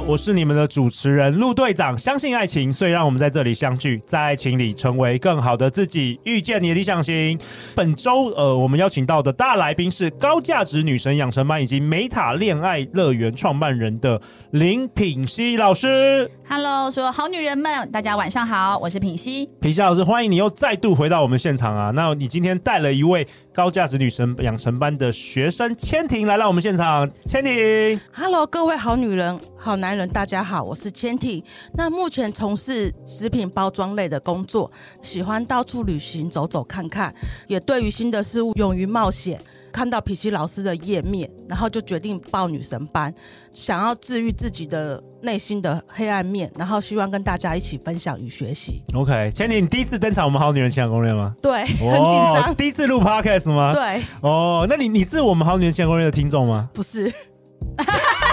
我是你们的主持人陆队长。相信爱情，所以让我们在这里相聚，在爱情里成为更好的自己，遇见你的理想型。本周，呃，我们邀请到的大来宾是高价值女神养成班以及美塔恋爱乐园创办人的林品熙老师。Hello，说好女人们，大家晚上好，我是品熙。品熙老师，欢迎你又再度回到我们现场啊！那你今天带了一位高价值女神养成班的学生千婷来到我们现场。千婷，Hello，各位好女人、好男人，大家好，我是千婷。那目前从事食品包装类的工作，喜欢到处旅行，走走看看，也对于新的事物勇于冒险。看到皮皮老师的页面，然后就决定报女神班，想要治愈自己的内心的黑暗面，然后希望跟大家一起分享与学习。OK，千里，你第一次登场我们好女人情感攻略吗？对，很紧张。第一次录 Podcast 吗？对。哦，那你你是我们好女人情感攻略的听众吗？不是。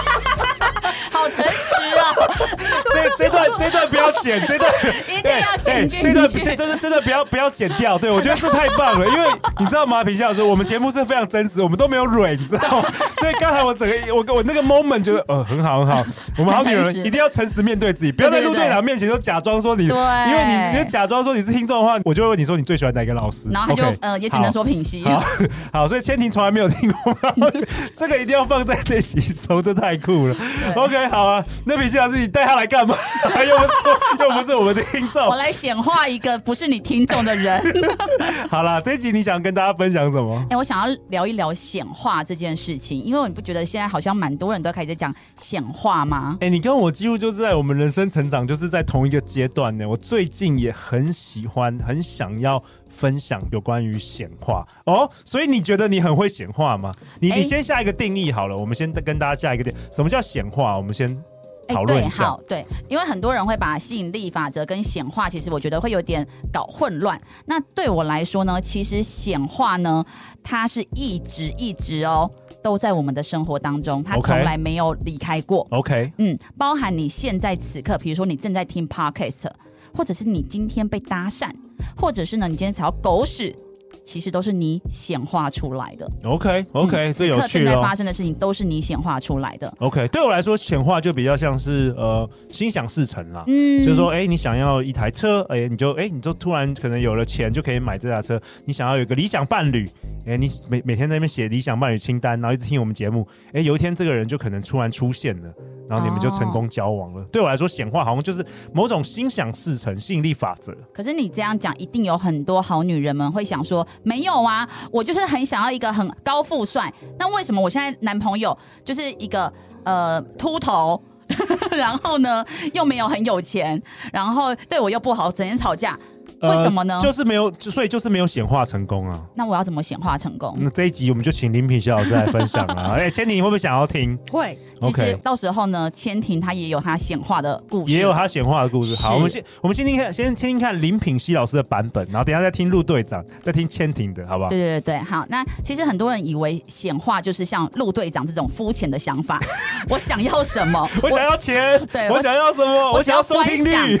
这这段这段不要剪，这段 一定要剪进去。这段这真的真的不要不要剪掉。对，我觉得这太棒了，因为你知道吗，品笑老师，我们节目是非常真实，我们都没有蕊，你知道吗？所以刚才我整个我我那个 moment 觉得呃很好很好。我们好女人一定要诚实面对自己，不要在陆队长面前都假装说你，对，因为你你假装说你是听众的话，我就会问你说你最喜欢哪个老师，然后他就呃也只能说品希。好，好，所以千婷从来没有听过，这个一定要放在这集说，这太酷了。OK，好啊，那品希老师你带他来干嘛？又不是又不是我们的听众，我来显化一个不是你听众的人。好啦，这一集你想跟大家分享什么？哎、欸，我想要聊一聊显化这件事情，因为你不觉得现在好像蛮多人都开始在讲显化吗？哎、欸，你跟我几乎就是在我们人生成长，就是在同一个阶段呢。我最近也很喜欢，很想要分享有关于显化哦。所以你觉得你很会显化吗？你你先下一个定义好了，欸、我们先跟大家下一个定义，什么叫显化？我们先。哎，对，好，对，因为很多人会把吸引力法则跟显化，其实我觉得会有点搞混乱。那对我来说呢，其实显化呢，它是一直一直哦，都在我们的生活当中，它从来没有离开过。OK，嗯，包含你现在此刻，比如说你正在听 Podcast，或者是你今天被搭讪，或者是呢，你今天踩到狗屎。其实都是你显化出来的。OK OK，这、嗯、有趣。正在发生的事情都是你显化出来的。OK，对我来说，显化就比较像是呃心想事成啦。嗯，就是说，哎、欸，你想要一台车，哎、欸，你就哎、欸，你就突然可能有了钱，就可以买这台车。你想要有一个理想伴侣，哎、欸，你每每天在那边写理想伴侣清单，然后一直听我们节目，哎、欸，有一天这个人就可能突然出现了。然后你们就成功交往了。哦、对我来说，显化好像就是某种心想事成、吸引力法则。可是你这样讲，一定有很多好女人们会想说：没有啊，我就是很想要一个很高富帅。那为什么我现在男朋友就是一个呃秃头，然后呢又没有很有钱，然后对我又不好，整天吵架？为什么呢？呃、就是没有，所以就是没有显化成功啊。那我要怎么显化成功？那这一集我们就请林品希老师来分享啊。哎、欸，千婷，你会不会想要听？会。其实到时候呢，千婷她也有她显化的故事，也有她显化的故事。好，我们先我们先听看，先听听看林品希老师的版本，然后等一下再听陆队长，再听千婷的，好不好？对对对，好。那其实很多人以为显化就是像陆队长这种肤浅的想法。我想要什么？我想要钱。对，我想要什么？我想要收听率。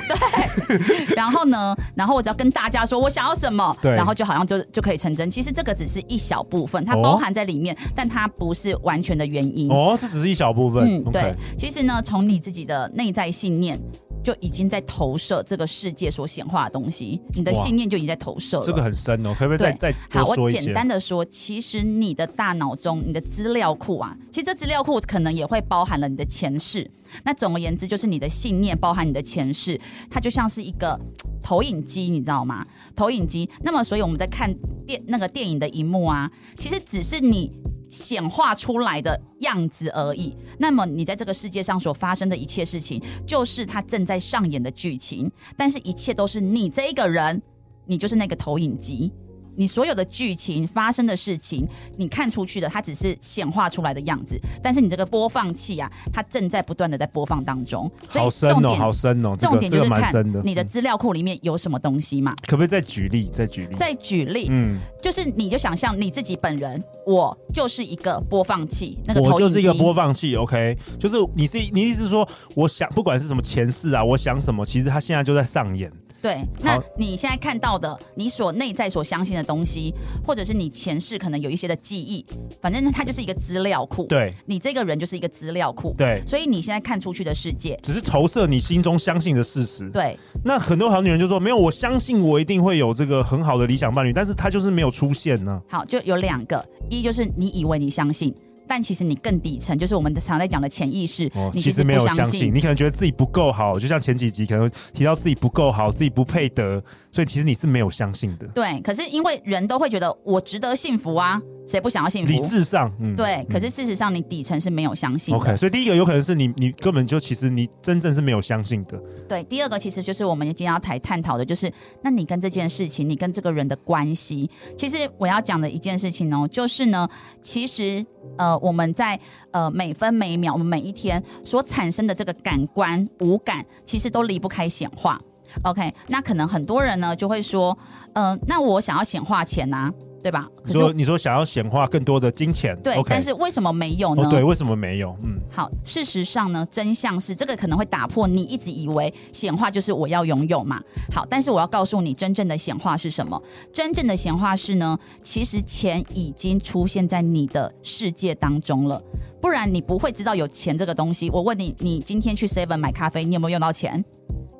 对。然后呢？然后我只要跟大家说我想要什么，对，然后就好像就就可以成真。其实这个只是一小部分，它包含在里面，哦、但它不是完全的原因。哦，这只是一小部分。嗯，对。其实呢，从你自己的内在信念就已经在投射这个世界所显化的东西，你的信念就已经在投射了。这个很深哦，可不可以再再好？我简单的说，其实你的大脑中，你的资料库啊，其实这资料库可能也会包含了你的前世。那总而言之，就是你的信念包含你的前世，它就像是一个投影机，你知道吗？投影机。那么，所以我们在看电那个电影的荧幕啊，其实只是你。显化出来的样子而已。那么你在这个世界上所发生的一切事情，就是它正在上演的剧情。但是，一切都是你这一个人，你就是那个投影机。你所有的剧情发生的事情，你看出去的，它只是显化出来的样子，但是你这个播放器啊，它正在不断的在播放当中。好深哦，好深哦，重点就是看的你的资料库里面有什么东西嘛。可不可以再举例？再举例？再举例？嗯，就是你就想象你自己本人，我就是一个播放器，那个投影机我就是一个播放器。OK，就是你是你意思是说，我想不管是什么前世啊，我想什么，其实它现在就在上演。对，那你现在看到的，你所内在所相信的东西，或者是你前世可能有一些的记忆，反正它就是一个资料库。对，你这个人就是一个资料库。对，所以你现在看出去的世界，只是投射你心中相信的事实。对，那很多好女人就说，没有，我相信我一定会有这个很好的理想伴侣，但是他就是没有出现呢。好，就有两个，一就是你以为你相信。但其实你更底层，就是我们常在讲的潜意识。哦，其实没有相信，你可能觉得自己不够好，就像前几集可能提到自己不够好，自己不配得，所以其实你是没有相信的。对，可是因为人都会觉得我值得幸福啊。谁不想要幸福？理智上，嗯，对。可是事实上，你底层是没有相信的。OK，所以第一个有可能是你，你根本就其实你真正是没有相信的。对，第二个其实就是我们今天要谈探讨的，就是那你跟这件事情，你跟这个人的关系。其实我要讲的一件事情哦，就是呢，其实呃，我们在呃每分每秒，我们每一天所产生的这个感官五感，其实都离不开显化。OK，那可能很多人呢就会说，嗯、呃，那我想要显化钱啊。对吧？说你说想要显化更多的金钱，对.但是为什么没有呢？哦，对，为什么没有？嗯，好，事实上呢，真相是这个可能会打破你一直以为显化就是我要拥有嘛。好，但是我要告诉你，真正的显化是什么？真正的显化是呢，其实钱已经出现在你的世界当中了，不然你不会知道有钱这个东西。我问你，你今天去 Seven 买咖啡，你有没有用到钱？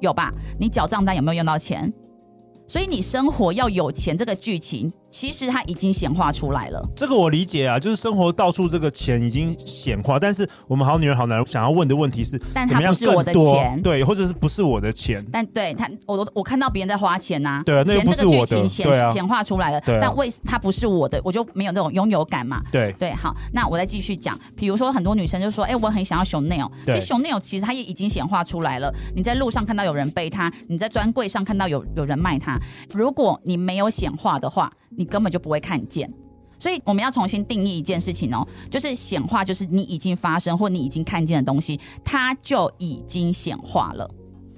有吧？你缴账单有没有用到钱？所以你生活要有钱这个剧情。其实它已经显化出来了，这个我理解啊，就是生活到处这个钱已经显化，但是我们好女人好男人想要问的问题是，但它不是我的钱，对，或者是不是我的钱？但对他，我我看到别人在花钱呐、啊，对啊，那不是我的，钱这个剧情显显化出来了，但为它不是我的，我就没有那种拥有感嘛，对。对，好，那我再继续讲，比如说很多女生就说，哎、欸，我很想要 Chanel，其实 Chanel 其实它也已经显化出来了，你在路上看到有人背它，你在专柜上看到有有人卖它，如果你没有显化的话。你根本就不会看见，所以我们要重新定义一件事情哦，就是显化，就是你已经发生或你已经看见的东西，它就已经显化了。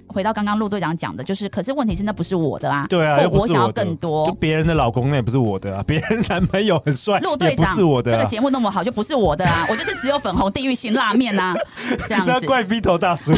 回到刚刚陆队长讲的，就是，可是问题是那不是我的啊，对啊，我想要更多，就别人的老公那也不是我的啊，别人男朋友很帅，陆队长是我的，这个节目那么好就不是我的啊，我就是只有粉红地狱辛辣面啊，这样子，那怪 Vito 大叔。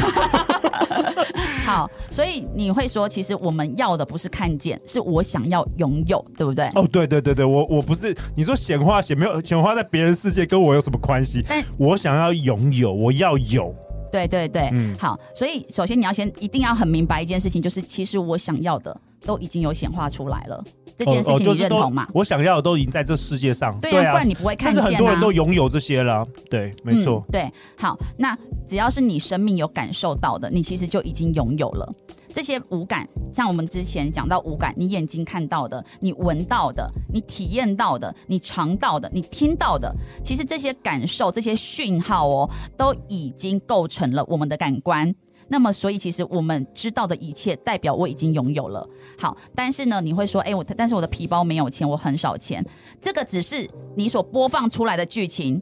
好，所以你会说，其实我们要的不是看见，是我想要拥有，对不对？哦，对对对对，我我不是你说显化显没有显化在别人世界，跟我有什么关系？但我想要拥有，我要有。对对对，嗯，好，所以首先你要先一定要很明白一件事情，就是其实我想要的都已经有显化出来了，这件事情你认同吗？哦哦就是、我想要的都已经在这世界上，对啊，对啊，不然你不会看见、很多人都拥有这些了，对，没错、嗯，对，好，那只要是你生命有感受到的，你其实就已经拥有了。这些五感，像我们之前讲到五感，你眼睛看到的，你闻到的，你体验到的，你尝到的，你听到的，其实这些感受、这些讯号哦，都已经构成了我们的感官。那么，所以其实我们知道的一切，代表我已经拥有了。好，但是呢，你会说，哎，我但是我的皮包没有钱，我很少钱。这个只是你所播放出来的剧情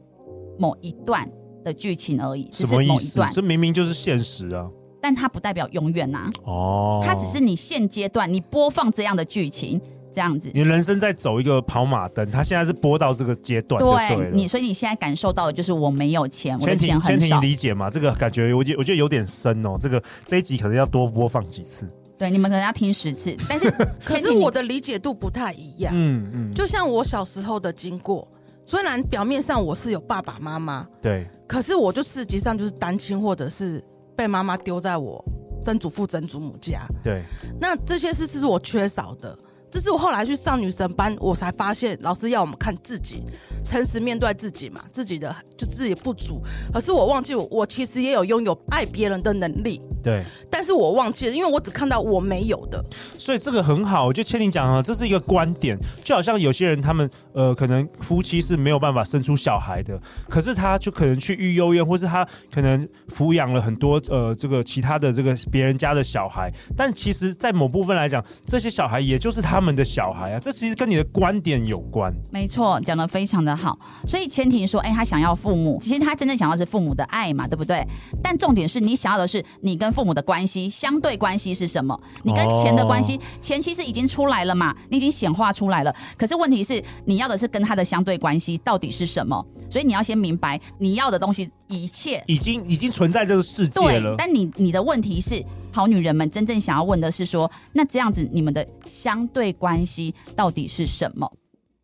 某一段的剧情而已，只是某一段。这明明就是现实啊。但它不代表永远呐、啊，哦，它只是你现阶段你播放这样的剧情，这样子。你人生在走一个跑马灯，它现在是播到这个阶段对，对你，所以你现在感受到的就是我没有钱，我的钱很少。理解嘛？这个感觉我觉我觉得有点深哦。这个这一集可能要多播放几次。对，你们可能要听十次。但是可是我的理解度不太一样。嗯嗯，就像我小时候的经过，虽然表面上我是有爸爸妈妈，对，可是我就实际上就是单亲或者是。被妈妈丢在我曾祖父、曾祖母家，对，那这些事是我缺少的。这是我后来去上女神班，我才发现老师要我们看自己，诚实面对自己嘛，自己的就自己不足。可是我忘记我，我其实也有拥有爱别人的能力。对，但是我忘记了，因为我只看到我没有的。所以这个很好，我就千婷讲啊，这是一个观点，就好像有些人他们呃，可能夫妻是没有办法生出小孩的，可是他就可能去育幼院，或是他可能抚养了很多呃这个其他的这个别人家的小孩，但其实，在某部分来讲，这些小孩也就是他们的小孩啊，这其实跟你的观点有关。没错，讲的非常的好。所以千婷说，哎，他想要父母，其实他真正想要的是父母的爱嘛，对不对？但重点是你想要的是你跟父母的关系，相对关系是什么？你跟钱的关系。哦钱其实已经出来了嘛，你已经显化出来了。可是问题是，你要的是跟他的相对关系到底是什么？所以你要先明白你要的东西，一切已经已经存在这个世界了。但你你的问题是，好女人们真正想要问的是说，那这样子你们的相对关系到底是什么？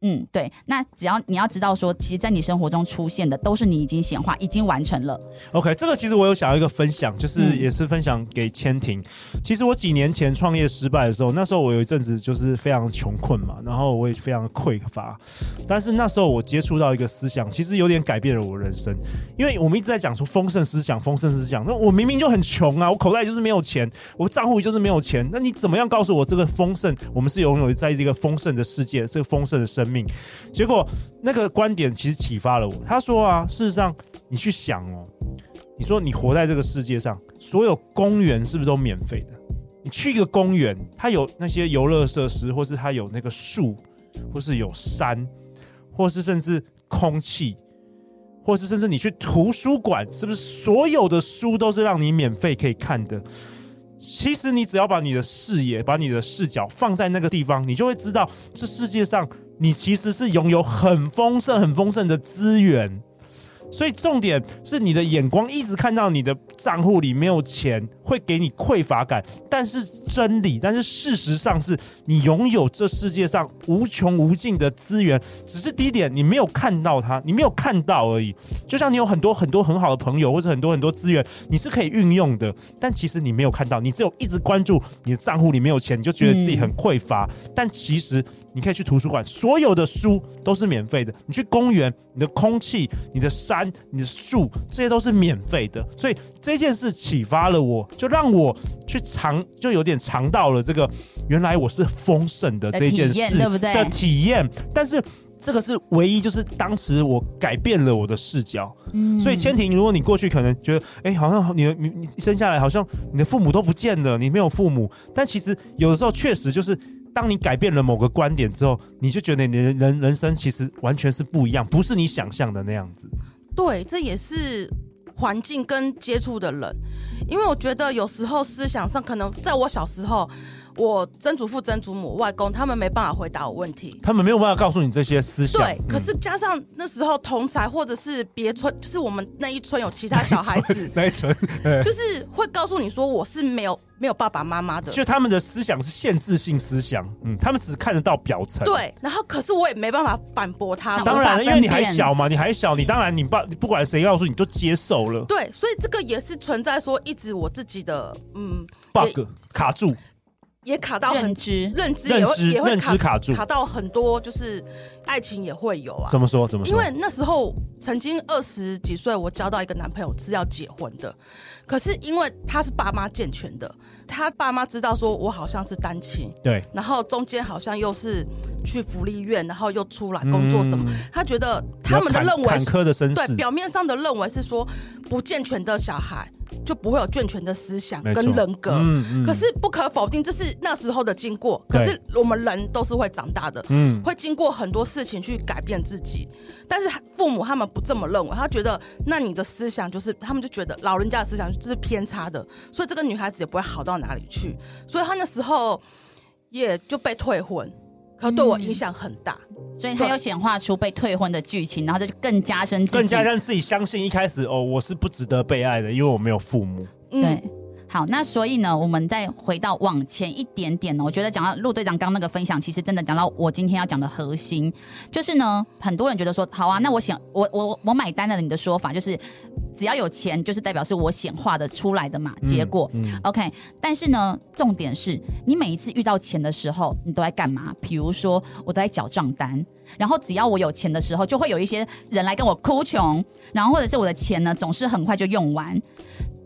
嗯，对，那只要你要知道说，其实，在你生活中出现的都是你已经显化、已经完成了。OK，这个其实我有想要一个分享，就是也是分享给千婷。嗯、其实我几年前创业失败的时候，那时候我有一阵子就是非常穷困嘛，然后我也非常匮乏。但是那时候我接触到一个思想，其实有点改变了我人生。因为我们一直在讲说丰盛思想、丰盛思想，那我明明就很穷啊，我口袋就是没有钱，我账户就是没有钱。那你怎么样告诉我这个丰盛？我们是拥有在这个丰盛的世界，这个丰盛的生命。结果那个观点其实启发了我。他说啊，事实上你去想哦，你说你活在这个世界上，所有公园是不是都免费的？你去一个公园，它有那些游乐设施，或是它有那个树，或是有山，或是甚至空气，或是甚至你去图书馆，是不是所有的书都是让你免费可以看的？其实你只要把你的视野、把你的视角放在那个地方，你就会知道这世界上你其实是拥有很丰盛、很丰盛的资源。所以重点是你的眼光一直看到你的账户里没有钱，会给你匮乏感。但是真理，但是事实上是你拥有这世界上无穷无尽的资源，只是第一点你没有看到它，你没有看到而已。就像你有很多很多很好的朋友，或者很多很多资源，你是可以运用的，但其实你没有看到，你只有一直关注你的账户里没有钱，你就觉得自己很匮乏。但其实你可以去图书馆，所有的书都是免费的。你去公园，你的空气，你的山。你的树，这些都是免费的，所以这件事启发了我，就让我去尝，就有点尝到了这个原来我是丰盛的这件事，对不对？的体验，但是这个是唯一，就是当时我改变了我的视角。嗯，所以千婷，如果你过去可能觉得，哎，好像你的你你生下来好像你的父母都不见了，你没有父母，但其实有的时候确实就是。当你改变了某个观点之后，你就觉得你的人人生其实完全是不一样，不是你想象的那样子。对，这也是环境跟接触的人，因为我觉得有时候思想上可能在我小时候。我曾祖父、曾祖母、外公，他们没办法回答我问题，他们没有办法告诉你这些思想。对，可是加上那时候同才或者是别村，就是我们那一村有其他小孩子，那一村，就是会告诉你说我是没有没有爸爸妈妈的，就他们的思想是限制性思想，嗯，他们只看得到表层。对，然后可是我也没办法反驳他们。当然了，因为你还小嘛，你还小，你当然你爸不管谁告诉你就接受了。对，所以这个也是存在说一直我自己的嗯 bug 卡住。也卡到很认知，认知也会也会卡卡住，卡到很多，就是爱情也会有啊。怎么说？怎么说？因为那时候曾经二十几岁，我交到一个男朋友是要结婚的，可是因为他是爸妈健全的，他爸妈知道说我好像是单亲，对，然后中间好像又是去福利院，然后又出来工作什么，嗯、他觉得他们的认为坎坷的身世，对，表面上的认为是说不健全的小孩。就不会有健全的思想跟人格，嗯嗯、可是不可否定，这是那时候的经过。可是我们人都是会长大的，嗯，会经过很多事情去改变自己。但是父母他们不这么认为，他觉得那你的思想就是，他们就觉得老人家的思想就是偏差的，所以这个女孩子也不会好到哪里去。所以她那时候也就被退婚。可对我影响很大，嗯，所以他又显化出被退婚的剧情，然后这就更加深，更加让自己相信一开始哦，我是不值得被爱的，因为我没有父母。嗯、对，好，那所以呢，我们再回到往前一点点呢，我觉得讲到陆队长刚刚那个分享，其实真的讲到我今天要讲的核心，就是呢，很多人觉得说，好啊，那我想，我我我买单了你的说法，就是。只要有钱，就是代表是我显化的出来的嘛。结果、嗯嗯、，OK。但是呢，重点是你每一次遇到钱的时候，你都在干嘛？比如说，我都在缴账单。然后，只要我有钱的时候，就会有一些人来跟我哭穷。然后，或者是我的钱呢，总是很快就用完。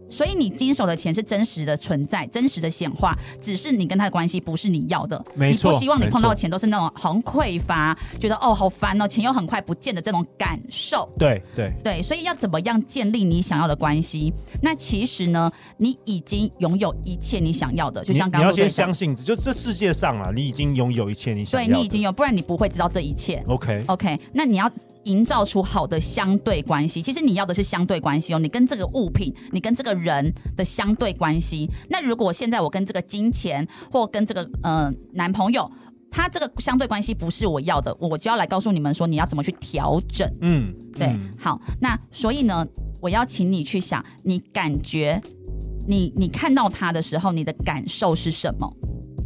所以你经手的钱是真实的存在，真实的显化，只是你跟他的关系不是你要的。没错，你不希望你碰到钱都是那种很匮乏，觉得哦好烦哦，钱又很快不见的这种感受。对对对，所以要怎么样建立你想要的关系？那其实呢，你已经拥有一切你想要的，就像刚刚你要先相信，就这世界上啊，你已经拥有一切你想要的。对，你已经有，不然你不会知道这一切。OK OK，那你要。营造出好的相对关系，其实你要的是相对关系哦。你跟这个物品，你跟这个人的相对关系。那如果现在我跟这个金钱，或跟这个呃男朋友，他这个相对关系不是我要的，我就要来告诉你们说，你要怎么去调整。嗯，对，嗯、好。那所以呢，我要请你去想，你感觉你你看到他的时候，你的感受是什么？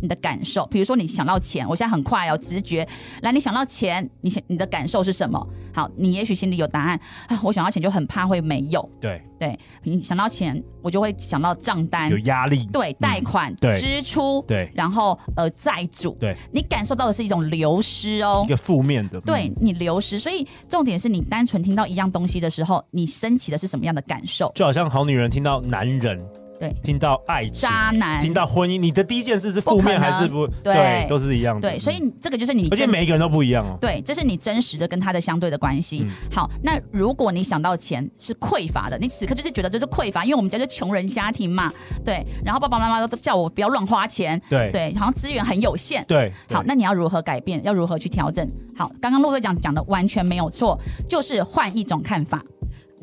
你的感受，比如说你想到钱，我现在很快哦，直觉来，你想到钱，你想你的感受是什么？好，你也许心里有答案啊，我想到钱就很怕会没有，对。对，你想到钱，我就会想到账单。有压力，对，贷款、支出，对，然后呃债主，对，你感受到的是一种流失哦，一个负面的，对你流失，所以重点是你单纯听到一样东西的时候，你升起的是什么样的感受？就好像好女人听到男人。对，听到爱情、渣男，听到婚姻，你的第一件事是负面还是不？不对，对，都是一样的。对，所以这个就是你，而且每一个人都不一样哦。对，这是你真实的跟他的相对的关系。嗯、好，那如果你想到钱是匮乏的，你此刻就是觉得这是匮乏，因为我们家是穷人家庭嘛。对，然后爸爸妈妈都叫我不要乱花钱。对对，好像资源很有限。对，好，那你要如何改变？要如何去调整？好，刚刚陆队长讲的完全没有错，就是换一种看法。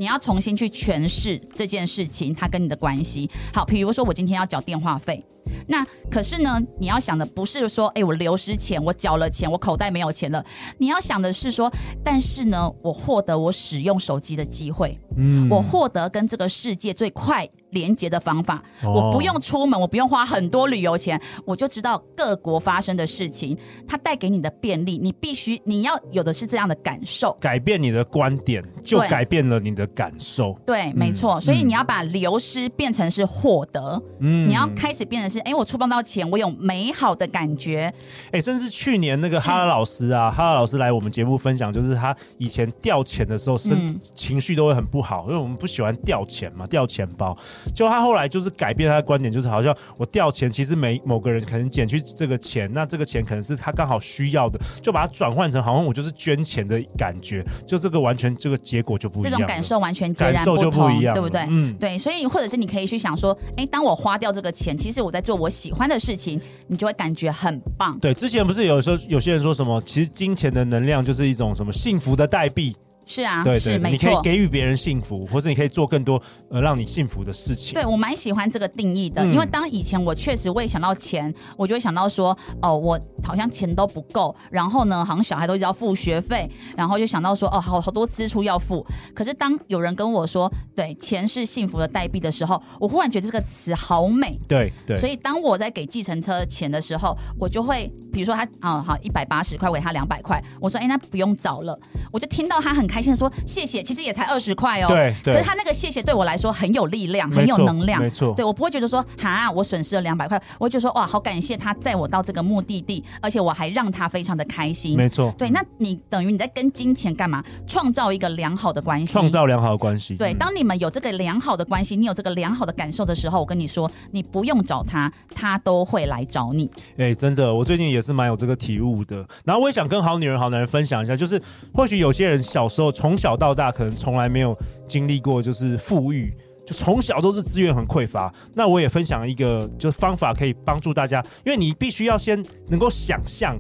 你要重新去诠释这件事情，它跟你的关系。好，比如说我今天要缴电话费，那可是呢，你要想的不是说，哎，我流失钱，我缴了钱，我口袋没有钱了。你要想的是说，但是呢，我获得我使用手机的机会，嗯，我获得跟这个世界最快连接的方法，哦，我不用出门，我不用花很多旅游钱，我就知道各国发生的事情，它带给你的便利，你必须你要有的是这样的感受，改变你的观点，就改变了你的感受。对，对，没错，嗯，所以你要把流失变成是获得，嗯，你要开始变成是，哎，我触碰到钱，我有美好的感觉，哎，甚至去年那个哈拉老师啊，哈拉老师来我们节目分享，就是他以前掉钱的时候，身，嗯，情绪都会很不好，因为我们不喜欢掉钱嘛，掉钱包。就他后来就是改变他的观点，就是好像我掉钱，其实每某个人可能减去这个钱，那这个钱可能是他刚好需要的，就把它转换成好像我就是捐钱的感觉，就这个完全这个结果就不一样，这种感受完全截然不同，就不一样，对不对？嗯，对，所以或者是你可以去想说，哎，当我花掉这个钱，其实我在做我喜欢的事情，你就会感觉很棒。对，之前不是有时候有些人说什么，其实金钱的能量就是一种什么幸福的代币。是啊，对对，你可以给予别人幸福，或者你可以做更多呃让你幸福的事情。对，我蛮喜欢这个定义的，嗯、因为当以前我确实会想到钱，我就会想到说，哦，我好像钱都不够，然后呢，好像小孩都要付学费，然后就想到说，哦，好好多支出要付。可是当有人跟我说，对，钱是幸福的代币的时候，我忽然觉得这个词好美。对对。所以当我在给计程车钱的时候，我就会，比如说他，啊、哦，好，一百八十块，我给他两百块，我说，哎，那不用找了，我就听到他很开。心的说谢谢，其实也才二十块哦。对，对。可是他那个谢谢对我来说很有力量，很有能量。没错。对，我不会觉得说哈，我损失了两百块，我会觉得说哇，好感谢他载我到这个目的地，而且我还让他非常的开心。没错。对，那你等于你在跟金钱干嘛？创造一个良好的关系。创造良好的关系。对，当你们有这个良好的关系，你有这个良好的感受的时候，我跟你说，你不用找他，他都会来找你。哎、欸，真的，我最近也是蛮有这个体悟的。然后我也想跟好女人、好男人分享一下，就是或许有些人小时候从。小到大可能从来没有经历过，就是富裕，从小都是资源很匮乏。那我也分享一个就是方法，可以帮助大家，因为你必须要先能够想象，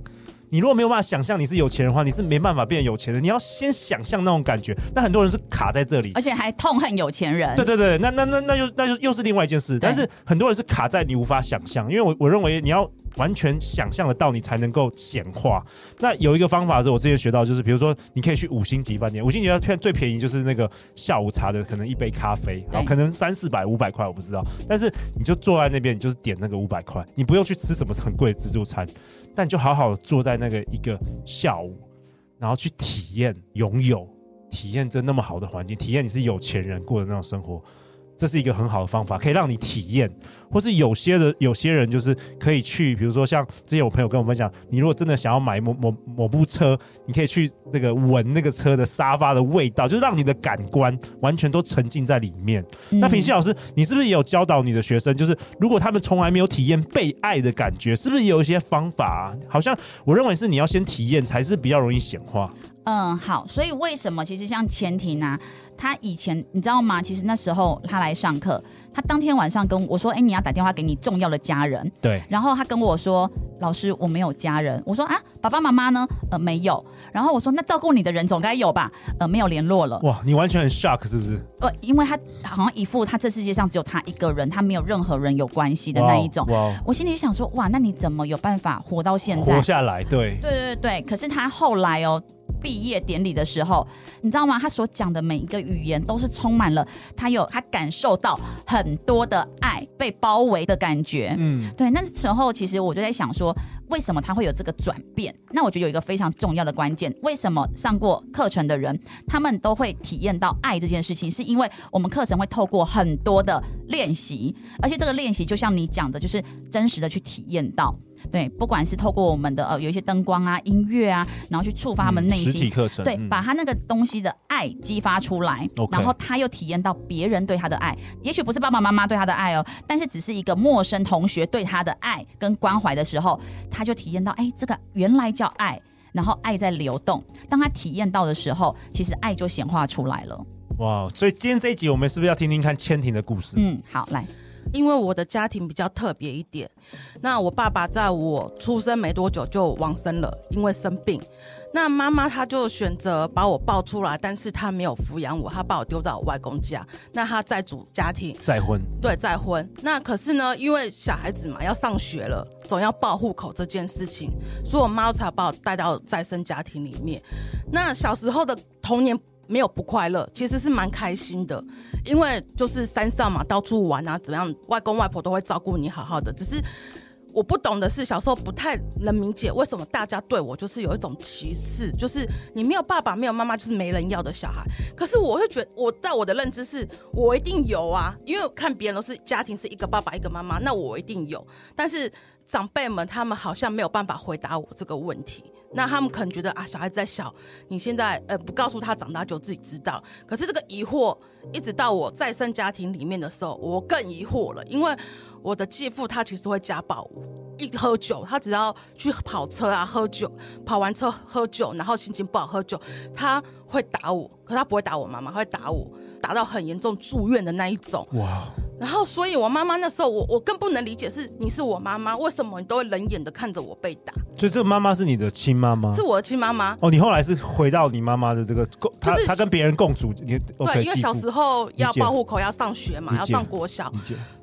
你如果没有办法想象你是有钱人的话，你是没办法变有钱的。你要先想象那种感觉。那很多人是卡在这里，而且还痛恨有钱人。对对对，那那那那就那就又是另外一件事。但是很多人是卡在你无法想象，因为我我认为你要。完全想象得到，你才能够显化。那有一个方法是我之前学到，就是比如说，你可以去五星级饭店，五星级饭店最便宜就是那个下午茶的，可能一杯咖啡，然后可能三四百、五百块，我不知道。但是你就坐在那边，你就是点那个五百块，你不用去吃什么很贵的自助餐，但你就好好坐在那个一个下午，然后去体验拥有，体验这那么好的环境，体验你是有钱人过的那种生活。这是一个很好的方法，可以让你体验，或是有些的有些人就是可以去，比如说像之前我朋友跟我分享，你如果真的想要买某某某部车，你可以去那个闻那个车的沙发的味道，就让你的感官完全都沉浸在里面。嗯、那平西老师，你是不是也有教导你的学生，就是如果他们从来没有体验被爱的感觉，是不是也有一些方法、啊？好像我认为是你要先体验才是比较容易显化。嗯，好，所以为什么其实像前庭啊？他以前你知道吗？其实那时候他来上课，他当天晚上跟我说：“哎、欸，你要打电话给你重要的家人。”对。然后他跟我说：“老师，我没有家人。”我说：“啊，爸爸妈妈呢？呃，没有。”然后我说：“那照顾你的人总该有吧？”呃，没有联络了。哇，你完全很 shock 是不是？呃，因为他好像一副他这世界上只有他一个人，他没有任何人有关系的那一种。哇。我心里想说：“哇，那你怎么有办法活到现在？活下来？”对。对对对。可是他后来哦。毕业典礼的时候，你知道吗？他所讲的每一个语言都是充满了他有他感受到很多的爱，被包围的感觉。嗯，对。那时候其实我就在想说，为什么他会有这个转变？那我觉得有一个非常重要的关键，为什么上过课程的人他们都会体验到爱这件事情？是因为我们课程会透过很多的练习，而且这个练习就像你讲的，就是真实的去体验到。对，不管是透过我们的呃有一些灯光啊、音乐啊，然后去触发他们内心，实体课程，对，嗯、把他那个东西的爱激发出来然后他又体验到别人对他的爱，也许不是爸爸妈妈对他的爱哦，但是只是一个陌生同学对他的爱跟关怀的时候，他就体验到，哎，这个原来叫爱，然后爱在流动。当他体验到的时候，其实爱就显化出来了。哇，所以今天这一集我们是不是要听听看千婷的故事？嗯，好，来。因为我的家庭比较特别一点，那我爸爸在我出生没多久就往生了，因为生病。那妈妈她就选择把我抱出来，但是她没有抚养我，她把我丢在我外公家。那她再组家庭，再婚，对，再婚。那可是呢，因为小孩子嘛要上学了，总要报户口这件事情，所以我妈才把我带到再生家庭里面。那小时候的童年。没有不快乐，其实是蛮开心的，因为就是山上嘛，到处玩啊，怎么样，外公外婆都会照顾你好好的。只是我不懂的是，小时候不太能理解为什么大家对我就是有一种歧视，就是你没有爸爸，没有妈妈，就是没人要的小孩。可是我会觉得，我在我的认知是，我一定有啊，因为看别人都是家庭是一个爸爸一个妈妈，那我一定有。但是长辈们他们好像没有办法回答我这个问题。那他们可能觉得啊，小孩子在小，你现在呃不告诉他，长大就自己知道。可是这个疑惑，一直到我再生家庭里面的时候，我更疑惑了，因为我的继父他其实会家暴我，一喝酒，他只要去跑车啊，喝酒，跑完车喝酒，然后心情不好喝酒，他会打我，可他不会打我妈妈，会打我，打到很严重住院的那一种。哇。然后，所以我妈妈那时候，我我更不能理解，是你是我妈妈，为什么你都会冷眼的看着我被打？所以这个妈妈是你的亲妈妈？是我的亲妈妈。哦，你后来是回到你妈妈的这个共，她她跟别人共住，你对因为小时候要报户口，要上学嘛，要上国小。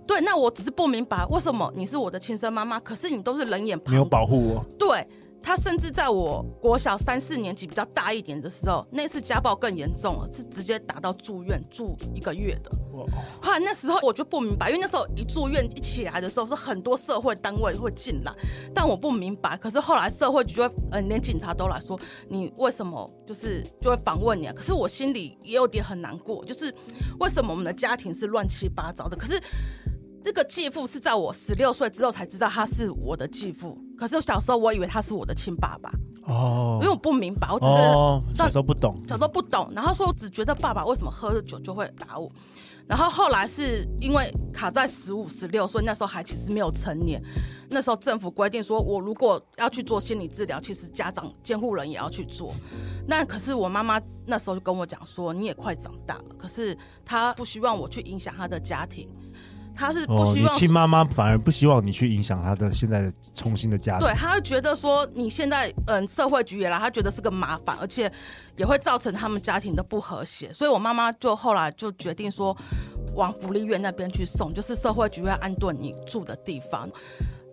对，那我只是不明白为什么你是我的亲生妈妈，可是你都是冷眼旁，没有保护我。对。他甚至在我国小三四年级比较大一点的时候，那次家暴更严重了，是直接打到住院住一个月的。后来那时候我就不明白，因为那时候一住院一起来的时候是很多社会单位会进来，但我不明白。可是后来社会局就会，嗯、呃，连警察都来说，你为什么就是就会访问你啊？可是我心里也有点很难过，就是为什么我们的家庭是乱七八糟的？可是。这个继父是在我十六岁之后才知道他是我的继父，可是我小时候我以为他是我的亲爸爸。哦，因为我不明白，我只是、哦、小时候不懂，小时候不懂，然后说我只觉得爸爸为什么喝了酒就会打我，然后后来是因为卡在十五、十六岁，那时候还其实没有成年，那时候政府规定说我如果要去做心理治疗，其实家长监护人也要去做，那可是我妈妈那时候就跟我讲说，你也快长大了，可是她不希望我去影响她的家庭。他是不希望、亲妈妈反而不希望你去影响他的现在的重新的家庭。对，他会觉得说你现在嗯社会局也来，他觉得是个麻烦，而且也会造成他们家庭的不和谐。所以我妈妈就后来就决定说往福利院那边去送，就是社会局会安顿你住的地方。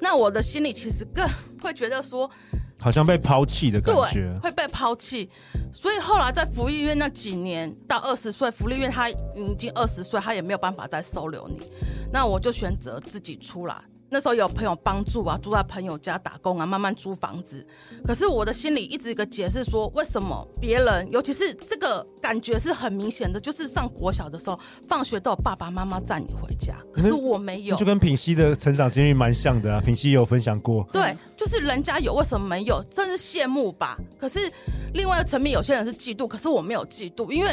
那我的心里其实更会觉得说。好像被抛弃的感觉，对，会被抛弃。所以后来在福利院那几年，到二十岁，福利院他已经二十岁，他也没有办法再收留你。那我就选择自己出来。那时候有朋友帮助啊，住在朋友家打工啊，慢慢租房子。可是我的心里一直一个解释说，为什么别人，尤其是这个感觉是很明显的，就是上国小的时候，放学都有爸爸妈妈载你回家，可是我没有，就跟品熙的成长经历蛮像的啊。品熙也有分享过，对，就是人家有，为什么没有？真是羡慕吧。可是另外一个层面，有些人是嫉妒，可是我没有嫉妒，因为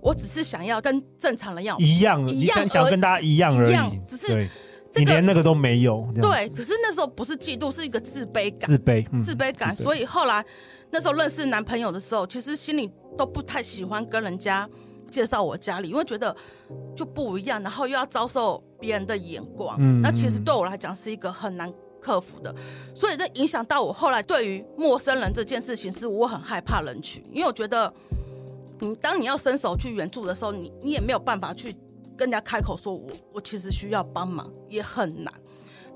我只是想要跟正常人一样，一样，你想想跟大家一样而已，只是。你连那个都没有，对，可是那时候不是嫉妒，是一个自卑感，自卑，嗯、自卑感。所以后来那时候认识男朋友的时候，其实心里都不太喜欢跟人家介绍我家里，因为觉得就不一样，然后又要遭受别人的眼光，嗯、那其实对我来讲是一个很难克服的。所以这影响到我后来对于陌生人这件事情，是我很害怕人群，因为我觉得你当你要伸手去援助的时候，你你也没有办法去。跟人家开口说我，我我其实需要帮忙，也很难。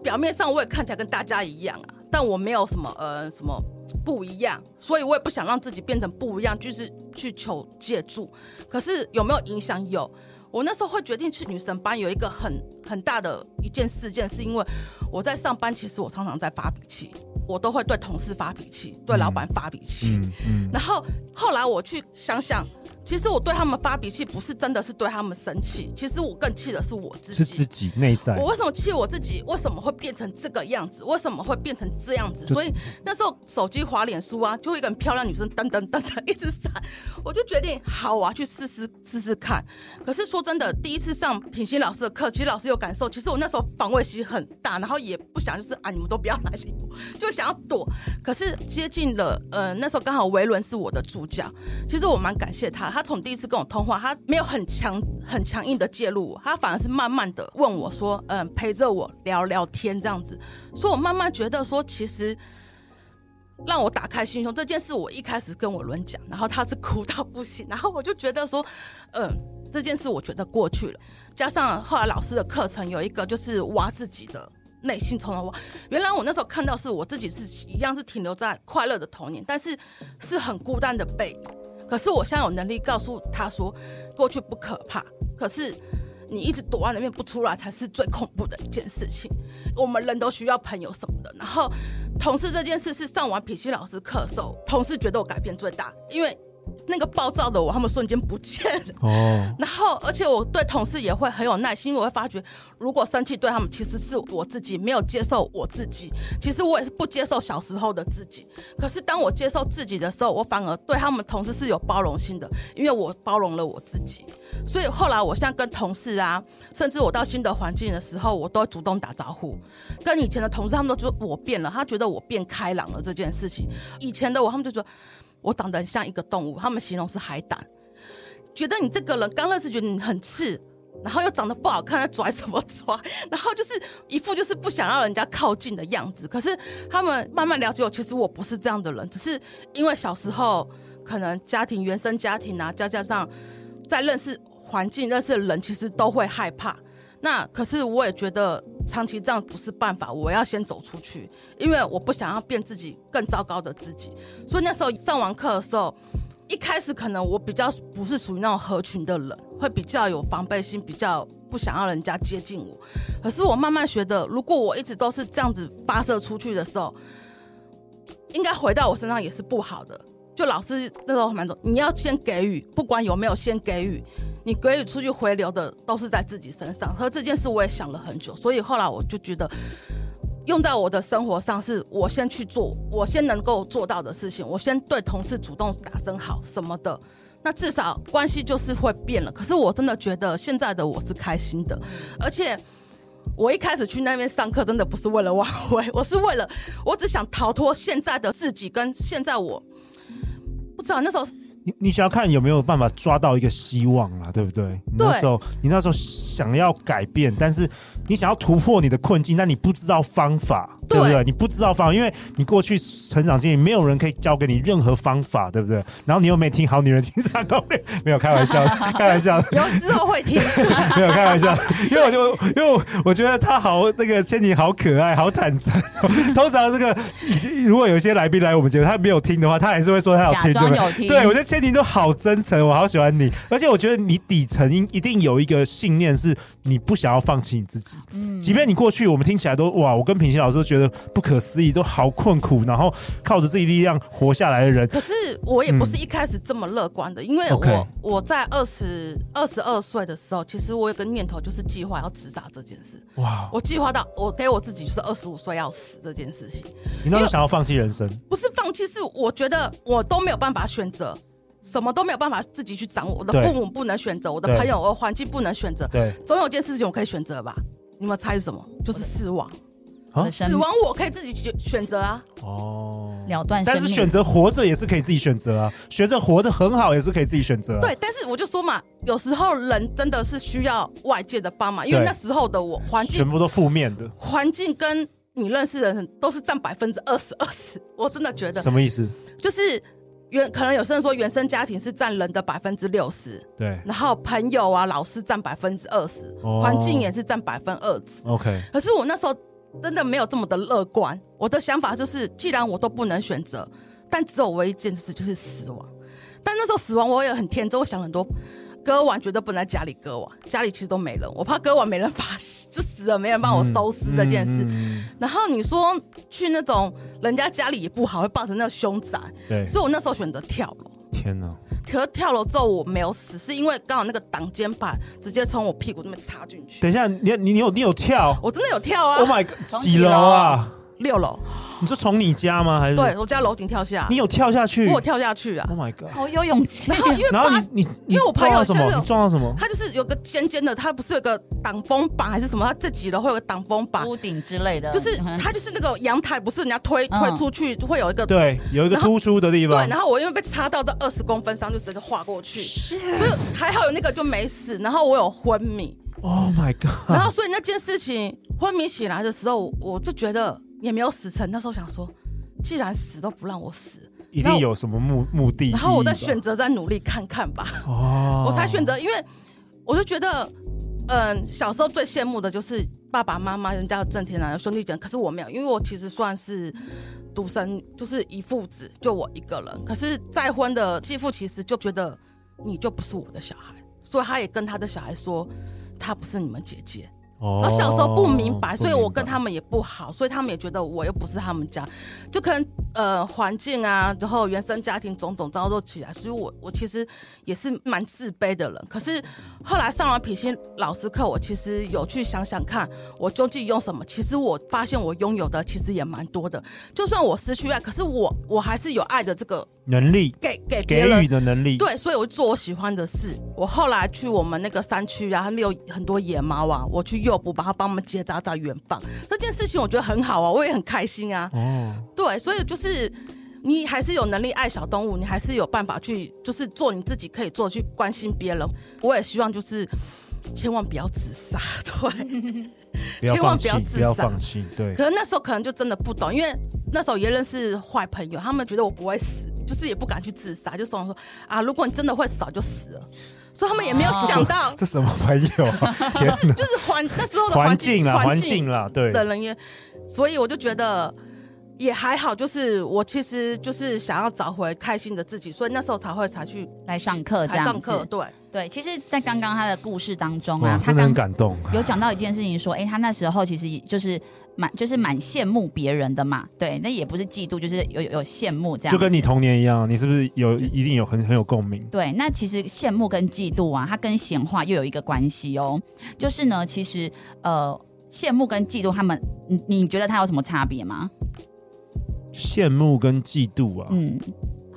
表面上我也看起来跟大家一样啊，但我没有什么呃什么不一样，所以我也不想让自己变成不一样，就是去求借助。可是有没有影响？有。我那时候会决定去女神班，有一个很很大的一件事件，是因为我在上班，其实我常常在发脾气，我都会对同事发脾气，对老板发脾气。嗯嗯。然后后来我去想想。其实我对他们发脾气，不是真的是对他们生气。其实我更气的是我自己，是自己内在。我为什么气我自己？为什么会变成这个样子？为什么会变成这样子？所以那时候手机滑脸书啊，就会一个很漂亮女生噔噔噔噔一直闪，我就决定好，我要去试试试试看。可是说真的，第一次上品心老师的课，其实老师有感受。其实我那时候防卫心很大，然后也不想就是啊，你们都不要来理我，就想要躲。可是接近了，呃，那时候刚好维伦是我的助教，其实我蛮感谢他。他从第一次跟我通话，他没有很强、很强硬的介入，他反而是慢慢的问我说：“嗯，陪着我聊聊天这样子。”所以，我慢慢觉得说，其实让我打开心胸这件事，我一开始跟我伦讲，然后他是哭到不行，然后我就觉得说：“嗯，这件事我觉得过去了。”加上后来老师的课程有一个就是挖自己的内心，从头挖。原来我那时候看到是我自己是一样是停留在快乐的童年，但是是很孤单的背影。可是我现在有能力告诉他说，过去不可怕，可是你一直躲在里面不出来才是最恐怖的一件事情。我们人都需要朋友什么的。然后同事这件事是上完品心老师课的时候，同事觉得我改变最大，因为。那个暴躁的我，他们瞬间不见了。哦。然后，而且我对同事也会很有耐心，我会发觉，如果生气对他们，其实是我自己没有接受我自己。其实我也是不接受小时候的自己。可是当我接受自己的时候，我反而对他们同事是有包容心的，因为我包容了我自己。所以后来，我现在跟同事啊，甚至我到新的环境的时候，我都会主动打招呼。跟以前的同事，他们都觉得我变了，他觉得我变开朗了这件事情。以前的我，他们就说。我长得很像一个动物，他们形容是海胆，觉得你这个人刚认识觉得你很刺，然后又长得不好看，拽什么拽，然后就是一副就是不想让人家靠近的样子。可是他们慢慢了解我，其实我不是这样的人，只是因为小时候可能家庭原生家庭啊，再加上在认识环境、认识的人，其实都会害怕。那可是我也觉得长期这样不是办法，我要先走出去，因为我不想要变自己更糟糕的自己。所以那时候上完课的时候，一开始可能我比较不是属于那种合群的人，会比较有防备心，比较不想要人家接近我。可是我慢慢学的，如果我一直都是这样子发射出去的时候，应该回到我身上也是不好的。就老师那时候蛮多，你要先给予，不管有没有先给予。你给予出去回流的都是在自己身上，和这件事我也想了很久，所以后来我就觉得用在我的生活上，是我先去做，我先能够做到的事情，我先对同事主动打声好什么的，那至少关系就是会变了。可是我真的觉得现在的我是开心的，而且我一开始去那边上课，真的不是为了挽回，我是为了我只想逃脱现在的自己，跟现在我不知道那时候。你你想要看有没有办法抓到一个希望啦，对不对？你。那时候你那时候想要改变，但是你想要突破你的困境，但你不知道方法，对，对不对？你不知道方法，因为你过去成长经历没有人可以教给你任何方法，对不对？然后你又没听好女人情场攻略，没有开玩笑，开玩笑，有之后会听，没有开玩笑，因为我就因为我觉得他好那个千妮好可爱，好坦诚。通常这个如果有一些来宾来我们节目，他没有听的话，他还是会说他有听，对，我觉得千。妮都好真诚，我好喜欢你。而且我觉得你底层一定有一个信念，是你不想要放弃你自己。嗯，即便你过去我们听起来都哇，我跟品行老师都觉得不可思议，都好困苦，然后靠着自己力量活下来的人。可是我也不是一开始这么乐观的，嗯、因为我.我在二十二十二岁的时候，其实我有个念头，就是计划要自杀这件事。哇！我计划到我给我自己就是二十五岁要死这件事情。你那时候想要放弃人生？不是放弃，是我觉得我都没有办法选择，什么都没有办法自己去掌握。我的父母不能选择，我的朋友、我的环境不能选择。对，总有件事情我可以选择吧？你们猜是什么？就是死亡。啊、死亡我可以自己选选择啊。哦，了断。但是选择活着也是可以自己选择啊，选择活得很好也是可以自己选择、啊。对，但是我就说嘛，有时候人真的是需要外界的帮忙，因为那时候的我环境全部都负面的，环境跟。你认识的人都是占百分之二十二十，我真的觉得什么意思？就是原可能有些人说原生家庭是占人的百分之六十，对，然后朋友啊、老师占百分之二十，环境也是占百分二十。OK，可是我那时候真的没有这么的乐观，我的想法就是，既然我都不能选择，但只有唯一一件事就是死亡。但那时候死亡我也很天真，我想很多。割完绝对不能在家里割完，家里其实都没人，我怕割完没人发就死了，没人帮我收尸这件事。然后你说去那种人家家里也不好，会爆成那个凶宅。对，所以我那时候选择跳楼。天哪！可是跳楼之后我没有死，是因为刚好那个挡肩板直接从我屁股那边插进去。等一下，你你你有你有跳？我真的有跳啊！Oh my god！几楼啊？六楼。你说从你家吗？还是对我家楼顶跳下？你有跳下去？我跳下去啊！Oh my god！好有勇气。然后因为然后你你因为我朋友什么？你撞到什么？他就是有个尖尖的，他不是有个挡风板还是什么？他这几楼会有个挡风板、屋顶之类的。就是他就是那个阳台，不是人家推推出去会有一个对，有一个突出的地方。对，然后我因为被插到这二十公分上，就直接划过去。是，所以还好有那个就没死。然后我有昏迷。Oh my god！然后所以那件事情昏迷起来的时候，我就觉得也没有死成。那时候想说。既然死都不让我死，一定有什么目目的。然后我再选择再努力看看吧。哦，我才选择，因为我就觉得，嗯，小时候最羡慕的就是爸爸妈妈，人家有正天啊，有兄弟姐妹，可是我没有，因为我其实算是独生，就是一父子，就我一个人。可是再婚的继父其实就觉得你就不是我的小孩，所以他也跟他的小孩说，他不是你们姐姐。我、哦、小时候不明白，所以我跟他们也不好，所以他们也觉得我又不是他们家，就可能呃环境啊，然后原生家庭种种遭受起来，所以我我其实也是蛮自卑的人。可是后来上完品心老师课，我其实有去想想看，我究竟用什么？其实我发现我拥有的其实也蛮多的。就算我失去爱，可是我我还是有爱的这个能力，给给给予的能力。对，所以我做我喜欢的事。我后来去我们那个山区啊，他们有很多野猫啊，我去。诱捕，把他帮我们结扎在远方，这件事情我觉得很好啊，我也很开心啊。哦，对，所以就是你还是有能力爱小动物，你还是有办法去，就是做你自己可以做，去关心别人。我也希望就是千万不要自杀，对，千万不要自杀，对。可能那时候可能就真的不懂，因为那时候也认识坏朋友，他们觉得我不会死，就是也不敢去自杀，就说说啊，如果你真的会死，就死了。所以他们也没有想到，这什么朋友啊？就是就是环那时候的环境啦，环境啦，对的人也，所以我就觉得也还好，就是我其实就是想要找回开心的自己，所以那时候才会才去来上课，这样上课，对对。其实，在刚刚他的故事当中啊，他很感动，有讲到一件事情，说，哎，他那时候其实就是。蛮就是蛮羡慕别人的嘛，对，那也不是嫉妒，就是有有羡慕这样。就跟你童年一样，你是不是有一定有很很有共鸣？对，那其实羡慕跟嫉妒啊，它跟显化又有一个关系哦。就是呢，其实呃，羡慕跟嫉妒，他们你你觉得它有什么差别吗？羡慕跟嫉妒啊，嗯。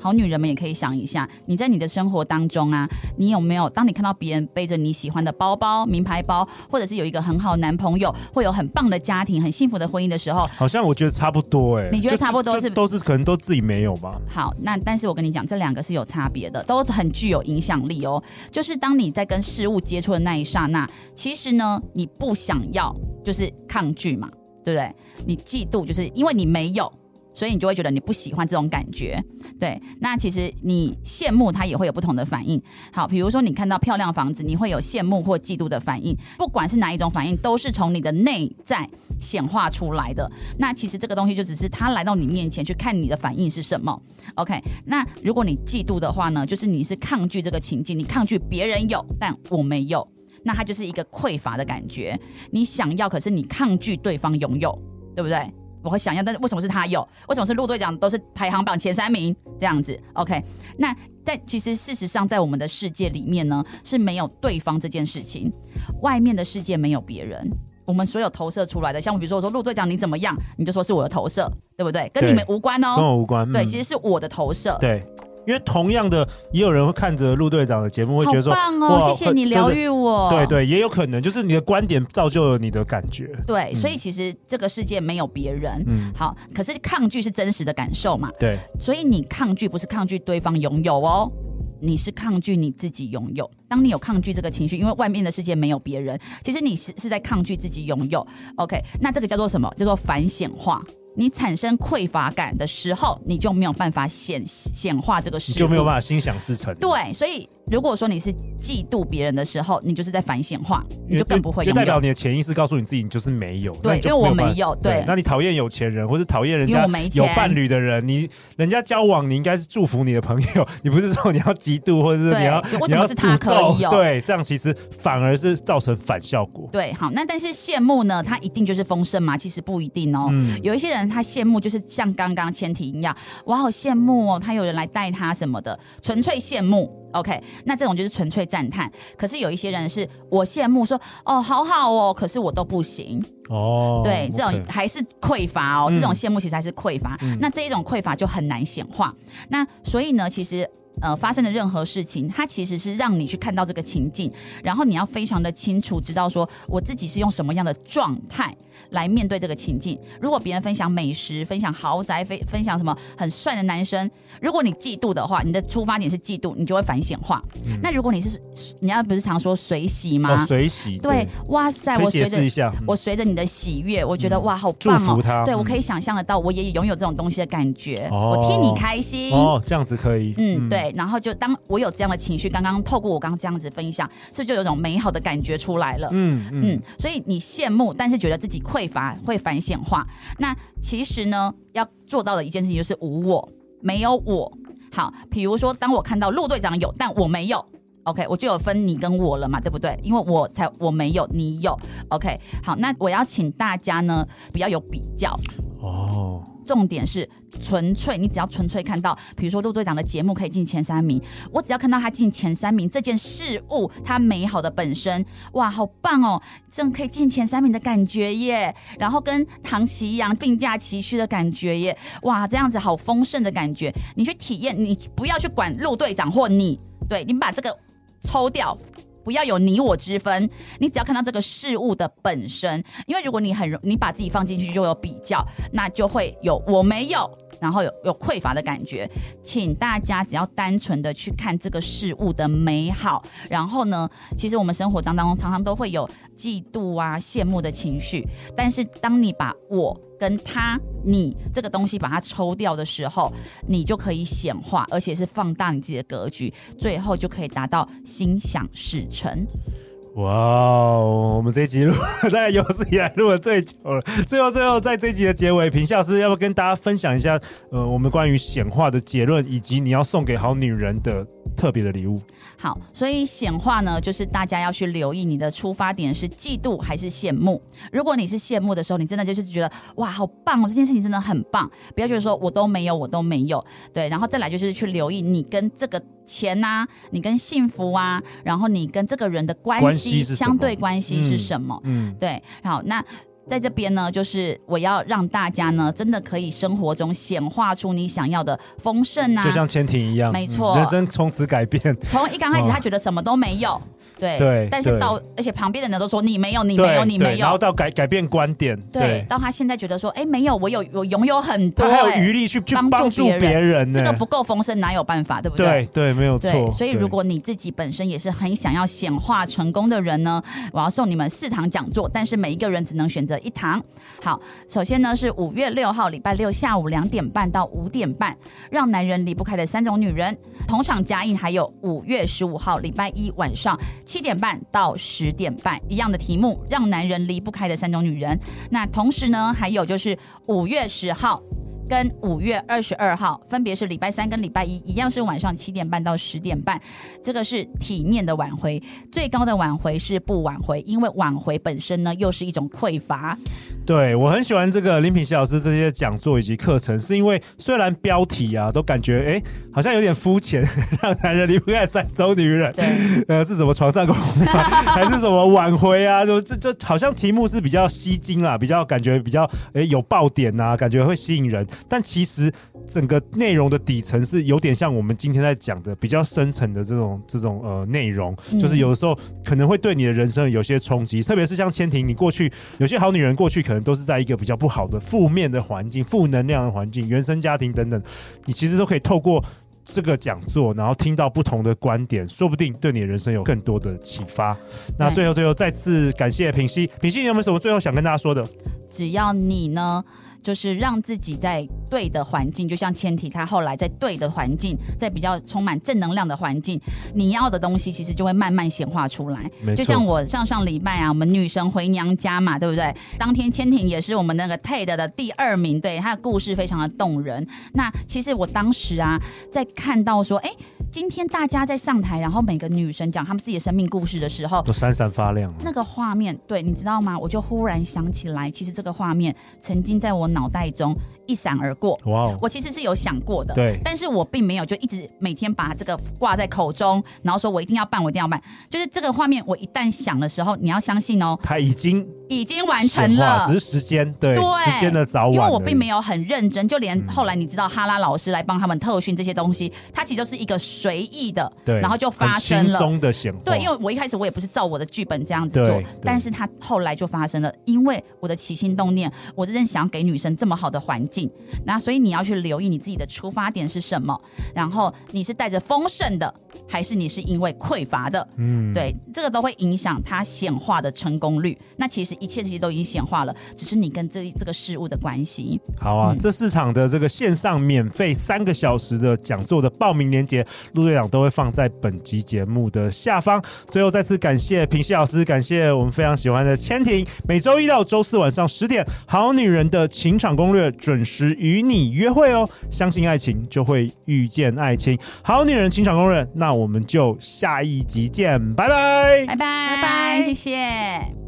好女人们也可以想一下，你在你的生活当中啊，你有没有当你看到别人背着你喜欢的包包、名牌包，或者是有一个很好的男朋友，会有很棒的家庭、很幸福的婚姻的时候，好像我觉得差不多哎、你觉得差不多是都是可能都自己没有吧？好，那但是我跟你讲，这两个是有差别的，都很具有影响力哦。就是当你在跟事物接触的那一刹那，其实呢，你不想要，就是抗拒嘛，对不对？你嫉妒，就是因为你没有。所以你就会觉得你不喜欢这种感觉。对，那其实你羡慕他也会有不同的反应。好，比如说你看到漂亮房子，你会有羡慕或嫉妒的反应。不管是哪一种反应，都是从你的内在显化出来的。那其实这个东西就只是他来到你面前去看你的反应是什么。OK，那如果你嫉妒的话呢，就是你是抗拒这个情境，你抗拒别人有，但我没有，那它就是一个匮乏的感觉。你想要，可是你抗拒对方拥有，对不对？我会想要，但是为什么是他有？为什么是陆队长都是排行榜前三名这样子？OK，那在其实事实上，在我们的世界里面呢，是没有对方这件事情，外面的世界没有别人，我们所有投射出来的，像比如说我说陆队长你怎么样，你就说是我的投射，对不对？跟你们无关哦，跟我无关。嗯、对，其实是我的投射。对。因为同样的，也有人会看着陆队长的节目，会觉得说：“棒哦，谢谢你疗愈我。”对对，也有可能就是你的观点造就了你的感觉。对，所以其实这个世界没有别人。嗯，好，可是抗拒是真实的感受嘛？对，所以你抗拒不是抗拒对方拥有哦，你是抗拒你自己拥有。当你有抗拒这个情绪，因为外面的世界没有别人，其实你是是在抗拒自己拥有。OK，那这个叫做什么？叫做反显化。你产生匮乏感的时候，你就没有办法显显化这个事，你就没有办法心想事成。对，所以如果说你是嫉妒别人的时候，你就是在反显化，你就更不会。代表你的潜意识告诉你自己，你就是没有。对，因为我没有。对，那你讨厌有钱人，或是讨厌人家有伴侣的人，你人家交往，你应该是祝福你的朋友，你不是说你要嫉妒，或者是你要为什么是他可以有？对，这样其实反而是造成反效果。对，好，那但是羡慕呢？他一定就是丰盛吗？其实不一定哦。嗯，有一些人他羡慕就是。像刚刚千提一样，我好羡慕哦，他有人来带他什么的，纯粹羡慕。OK，那这种就是纯粹赞叹。可是有一些人是我羡慕说，说哦，好好哦，可是我都不行哦。对.这种还是匮乏哦，这种羡慕其实还是匮乏。嗯、那这一种匮乏就很难显化。那所以呢，其实。呃，发生的任何事情，它其实是让你去看到这个情境，然后你要非常的清楚知道说，我自己是用什么样的状态来面对这个情境。如果别人分享美食、分享豪宅、分分享什么很帅的男生，如果你嫉妒的话，你的出发点是嫉妒，你就会反显化。嗯、那如果你是，你要不是常说随喜吗？随、哦、喜。对，对哇塞，我随着、嗯、我随着你的喜悦，我觉得、嗯、哇，好棒哦。对，我可以想象得到，我也拥有这种东西的感觉，哦、我替你开心。哦，这样子可以。嗯，对。然后就当我有这样的情绪，刚刚透过我刚刚这样子分享，是不是就有种美好的感觉出来了？嗯嗯，嗯。所以你羡慕，但是觉得自己匮乏，会反显化。那其实呢，要做到的一件事情就是无我，没有我。好，比如说，当我看到陆队长有，但我没有，OK，我就有分你跟我了嘛，对不对？因为我才我没有，你有，OK。好，那我要请大家呢，不要有比较哦。重点是纯粹，你只要纯粹看到，比如说陆队长的节目可以进前三名，我只要看到他进前三名这件事物，它美好的本身，哇，好棒哦，这种可以进前三名的感觉耶，然后跟唐奇一样并驾齐驱的感觉耶，哇，这样子好丰盛的感觉，你去体验，你不要去管陆队长或你，对，你把这个抽掉。不要有你我之分，你只要看到这个事物的本身，因为如果你很容，你把自己放进去就有比较，那就会有我没有，然后有有匮乏的感觉。请大家只要单纯的去看这个事物的美好，然后呢，其实我们生活当中常常都会有嫉妒啊、羡慕的情绪，但是当你把我。跟他、你这个东西把它抽掉的时候，你就可以显化，而且是放大你自己的格局，最后就可以达到心想事成。哇哦，我们这一集录 大概有史以来录的最久了。最后，最后在这一集的结尾，平孝师要不要跟大家分享一下，呃，我们关于显化的结论，以及你要送给好女人的特别的礼物？好，所以显化呢，就是大家要去留意你的出发点是嫉妒还是羡慕。如果你是羡慕的时候，你真的就是觉得哇，好棒哦，这件事情真的很棒。不要觉得说我都没有，我都没有。对，然后再来就是去留意你跟这个钱呐、啊，你跟幸福啊，然后你跟这个人的关系相对关系是什么？嗯，对。好，那。在这边呢，就是我要让大家呢，真的可以生活中显化出你想要的丰盛啊，就像潜艇一样，没错，人生从此改变。从一刚开始，他觉得什么都没有，对对，但是到而且旁边的人都说你没有，你没有，你没有，然后到改改变观点，对，到他现在觉得说，哎，没有，我有我拥有很多，他还有余力去去帮助别人，这个不够丰盛哪有办法，对不对？对对，没有错。所以如果你自己本身也是很想要显化成功的人呢，我要送你们四堂讲座，但是每一个人只能选择一堂。好，首先呢是五月六号礼拜六下午两点半到五点半，让男人离不开的三种女人，同场加映。还有五月十五号礼拜一晚上七点半到十点半，一样的题目，让男人离不开的三种女人。那同时呢，还有就是五月十号。跟五月二十二号，分别是礼拜三跟礼拜一，一样是晚上七点半到十点半。这个是体面的挽回，最高的挽回是不挽回，因为挽回本身呢又是一种匮乏。对，我很喜欢这个林品希老师这些讲座以及课程，是因为虽然标题啊都感觉哎好像有点肤浅，让男人离不开三种女人，对，呃是什么床上功夫还是什么挽回啊？就这就好像题目是比较吸睛啦，比较感觉比较哎有爆点呐，感觉会吸引人。但其实整个内容的底层是有点像我们今天在讲的比较深层的这种这种呃内容，就是有的时候可能会对你的人生有些冲击，特别是像千婷，你过去有些好女人过去可能都是在一个比较不好的负面的环境、负能量的环境、原生家庭等等，你其实都可以透过这个讲座，然后听到不同的观点，说不定对你的人生有更多的启发。那最后最后再次感谢品希，品希你有没有什么最后想跟大家说的？只要你呢。就是让自己在对的环境，就像千体他后来在对的环境，在比较充满正能量的环境，你要的东西其实就会慢慢显化出来。就像我上上礼拜啊，我们女神回娘家嘛，对不对？当天千婷也是我们那个 TED 的第二名，对，她的故事非常的动人。那其实我当时啊，在看到说，哎。今天大家在上台，然后每个女神讲她们自己的生命故事的时候，都闪闪发亮。那个画面，对，你知道吗？我就忽然想起来，其实这个画面曾经在我脑袋中。一闪而过，哇 Wow！我其实是有想过的，对，但是我并没有就一直每天把这个挂在口中，然后说我一定要办，我一定要办。就是这个画面，我一旦想的时候，你要相信哦，他已经已经完成了，只是时间，对，对时间的早晚。因为我并没有很认真，就连后来你知道哈拉老师来帮他们特训这些东西，它其实就是一个随意的，对，然后就发生了，轻松的显化。对，因为我一开始我也不是照我的剧本这样子做，但是他后来就发生了，因为我的起心动念，我真正想给女生这么好的环境，那所以。你要去留意你自己的出发点是什么，然后你是带着丰盛的，还是你是因为匮乏的？嗯，对，这个都会影响它显化的成功率。那其实一切其实都已经显化了，只是你跟这这个事物的关系。好啊，嗯、这四场的这个线上免费三个小时的讲座的报名链接，陆队长都会放在本集节目的下方。最后再次感谢平西老师，感谢我们非常喜欢的千婷。每周一到周四晚上十点，《好女人的情场攻略》准时与你约会哦。相信爱情，就会遇见爱情。好女人情场攻略，那我们就下一集见，拜拜，拜拜，拜拜，谢谢。